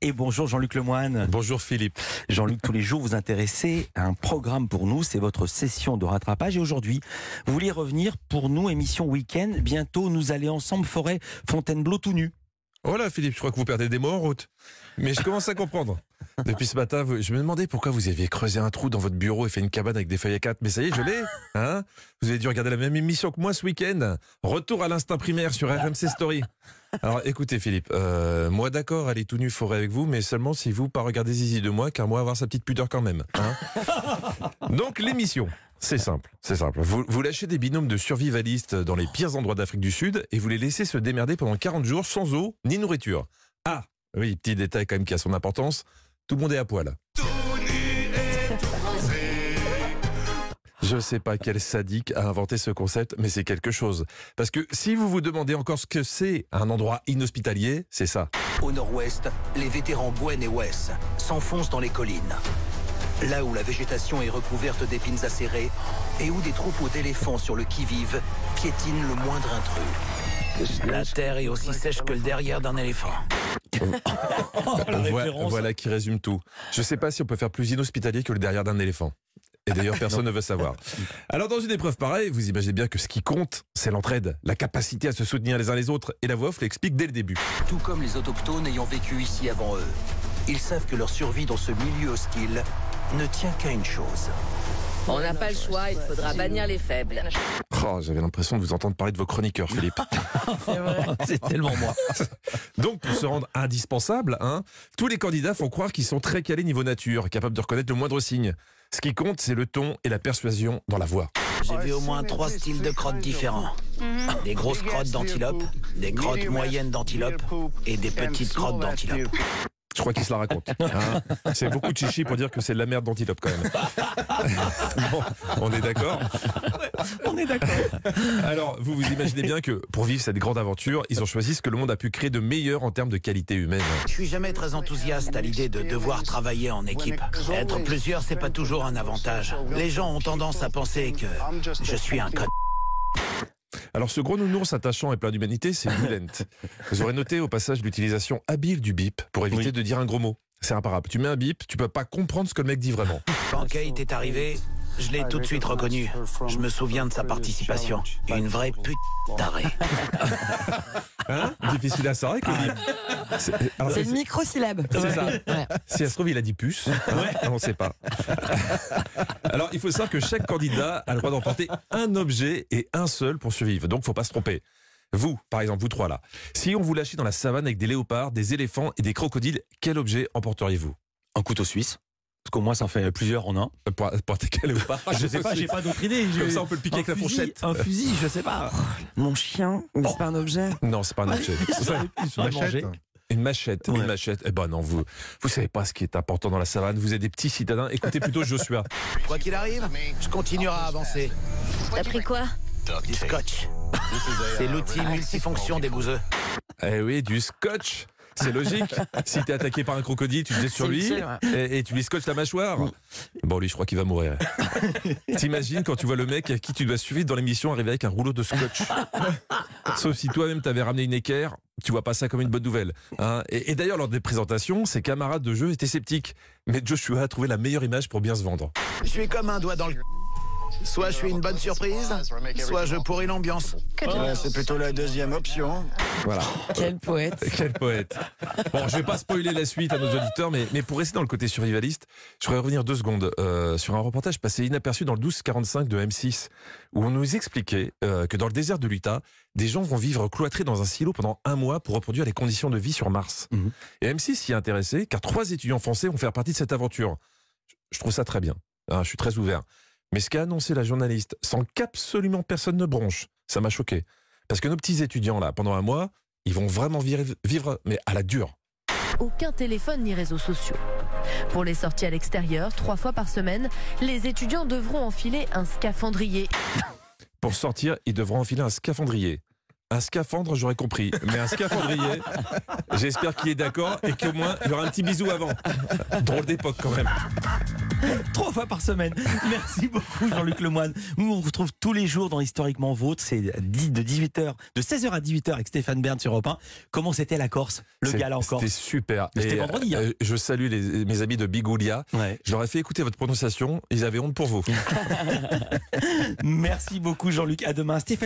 Et bonjour Jean-Luc Lemoine. Bonjour Philippe. Jean-Luc, tous les jours vous intéressez à un programme pour nous, c'est votre session de rattrapage. Et aujourd'hui, vous voulez revenir pour nous, émission week-end. Bientôt, nous allons ensemble forêt Fontainebleau tout nu. Voilà Philippe, je crois que vous perdez des mots en route. Mais je commence à comprendre. Depuis ce matin, je me demandais pourquoi vous aviez creusé un trou dans votre bureau et fait une cabane avec des feuilles à quatre. Mais ça y est, je l'ai. Hein vous avez dû regarder la même émission que moi ce week-end. Retour à l'instinct primaire sur RMC Story. Alors écoutez Philippe, euh, moi d'accord, aller tout nu forêt avec vous, mais seulement si vous pas regardez Zizi de moi, car moi avoir sa petite pudeur quand même. Hein Donc l'émission, c'est simple, c'est simple. Vous, vous lâchez des binômes de survivalistes dans les pires endroits d'Afrique du Sud et vous les laissez se démerder pendant 40 jours sans eau ni nourriture. Ah, oui, petit détail quand même qui a son importance, tout le monde est à poil. Je sais pas quel sadique a inventé ce concept, mais c'est quelque chose. Parce que si vous vous demandez encore ce que c'est un endroit inhospitalier, c'est ça. Au nord-ouest, les vétérans Gwen et Wes s'enfoncent dans les collines. Là où la végétation est recouverte d'épines acérées et où des troupeaux d'éléphants sur le qui-vive piétinent le moindre intrus. La terre est aussi sèche que le derrière d'un éléphant. Voilà, voilà qui résume tout. Je sais pas si on peut faire plus inhospitalier que le derrière d'un éléphant. Et d'ailleurs, personne ne veut savoir. Alors, dans une épreuve pareille, vous imaginez bien que ce qui compte, c'est l'entraide, la capacité à se soutenir les uns les autres. Et la voix off l'explique dès le début. Tout comme les autochtones ayant vécu ici avant eux. Ils savent que leur survie dans ce milieu hostile ne tient qu'à une chose. On n'a pas le choix, il faudra bannir les faibles. Oh, J'avais l'impression de vous entendre parler de vos chroniqueurs, Philippe. C'est tellement moi. Donc, pour se rendre indispensable, hein, tous les candidats font croire qu'ils sont très calés niveau nature, capables de reconnaître le moindre signe. Ce qui compte, c'est le ton et la persuasion dans la voix. J'ai vu au moins trois styles de crottes différents. Des grosses crottes d'antilope, des crottes moyennes d'antilope et des petites crottes d'antilope. Je crois qu'il se la raconte. hein. c'est beaucoup de chichi pour dire que c'est de la merde d'antilope quand même. Bon, on est d'accord On est d'accord. Alors, vous vous imaginez bien que pour vivre cette grande aventure, ils ont choisi ce que le monde a pu créer de meilleur en termes de qualité humaine. Je suis jamais très enthousiaste à l'idée de devoir travailler en équipe. Être plusieurs, c'est pas toujours un avantage. Les gens ont tendance à penser que je suis un con. Alors, ce gros nounours attachant et plein d'humanité, c'est Bulent. Vous aurez noté au passage l'utilisation habile du bip pour éviter Oui. de dire un gros mot. C'est imparable. Tu mets un bip, tu peux pas comprendre ce que le mec dit vraiment. Quand Kate est arrivée, je l'ai tout de suite reconnu. Je me souviens de sa participation. Une vraie pute d'arrêt. Hein Difficile à bip. C'est- c'est- une microsyllabe. C'est ça. Ouais. Si elle se trouve, il a dit puce. Hein, On ne sait pas. Alors, il faut savoir que chaque candidat a le droit d'emporter un objet et un seul pour survivre. Donc, faut pas se tromper. Vous, par exemple, vous trois là, si on vous lâchait dans la savane avec des léopards, des éléphants et des crocodiles, quel objet emporteriez-vous? Un couteau suisse. Parce qu'au moins, ça en fait plusieurs en un. pour, pour attaquer un léopard Je sais pas, j'ai pas d'autre idée. Comme ça, on peut le piquer un avec la fourchette. Un fusil, je sais pas. Mon chien, mais c'est pas un objet. Non, c'est pas un objet. Une machette. Une machette, une machette. Eh ben non, vous, vous savez pas ce qui est important dans la savane. Vous êtes des petits citadins. Écoutez plutôt Joshua. Quoi qu'il arrive, je continuerai à avancer. T'as pris quoi? Du scotch. C'est l'outil multifonction des bouseux. Eh oui, du scotch. C'est logique. si t'es attaqué par un crocodile, tu te jettes sur lui utile, et, et tu lui scotches la mâchoire. Bon, lui, je crois qu'il va mourir. T'imagines quand tu vois le mec à qui tu dois suivre dans l'émission arriver avec un rouleau de scotch. Sauf si toi-même t'avais ramené une équerre, tu vois pas ça comme une bonne nouvelle. hein. et et d'ailleurs, lors des présentations, ses camarades de jeu étaient sceptiques. Mais Joshua a trouvé la meilleure image pour bien se vendre. Je suis comme un doigt dans le. Soit je suis une bonne surprise, soit je pourris l'ambiance. c'est plutôt la deuxième option. Voilà. Quel poète. Quel poète. Bon, je vais pas spoiler la suite à nos auditeurs, mais, mais pour rester dans le côté survivaliste, je voudrais revenir deux secondes euh, sur un reportage passé inaperçu dans le 1245 de M6, où on nous expliquait euh, que dans le désert de l'Utah, des gens vont vivre cloîtrés dans un silo pendant un mois pour reproduire les conditions de vie sur Mars. Mhm. Et M6 s'y est intéressé, car trois étudiants français vont faire partie de cette aventure. Je- Je trouve ça très bien. hein, je suis très ouvert. Mais ce qu'a annoncé la journaliste, sans qu'absolument personne ne bronche, ça m'a choqué. Parce que nos petits étudiants, là, pendant un mois, ils vont vraiment vivre, vivre mais à la dure. aucun téléphone ni réseaux sociaux. Pour les sorties à l'extérieur, trois fois par semaine, les étudiants devront enfiler un scaphandrier. Pour sortir, ils devront enfiler un scaphandrier. Un scaphandre, j'aurais compris. Mais un scaphandrier, j'espère qu'il est d'accord et qu'au moins, il y aura un petit bisou avant. Drôle d'époque quand même. Trois fois par semaine. Merci beaucoup Jean-Luc Lemoine. Nous on vous retrouve tous les jours dans Historiquement Vôtre. C'est de 18h, de 16h à 18h avec Stéphane Bern sur Europe 1. Comment c'était la Corse Le gala en Corse C'était super. C'était vendredi, hein. euh, je salue les- mes amis de Bigoulia. Ouais. Je leur ai fait écouter votre prononciation. Ils avaient honte pour vous. Merci beaucoup Jean-Luc. À demain. Stéphane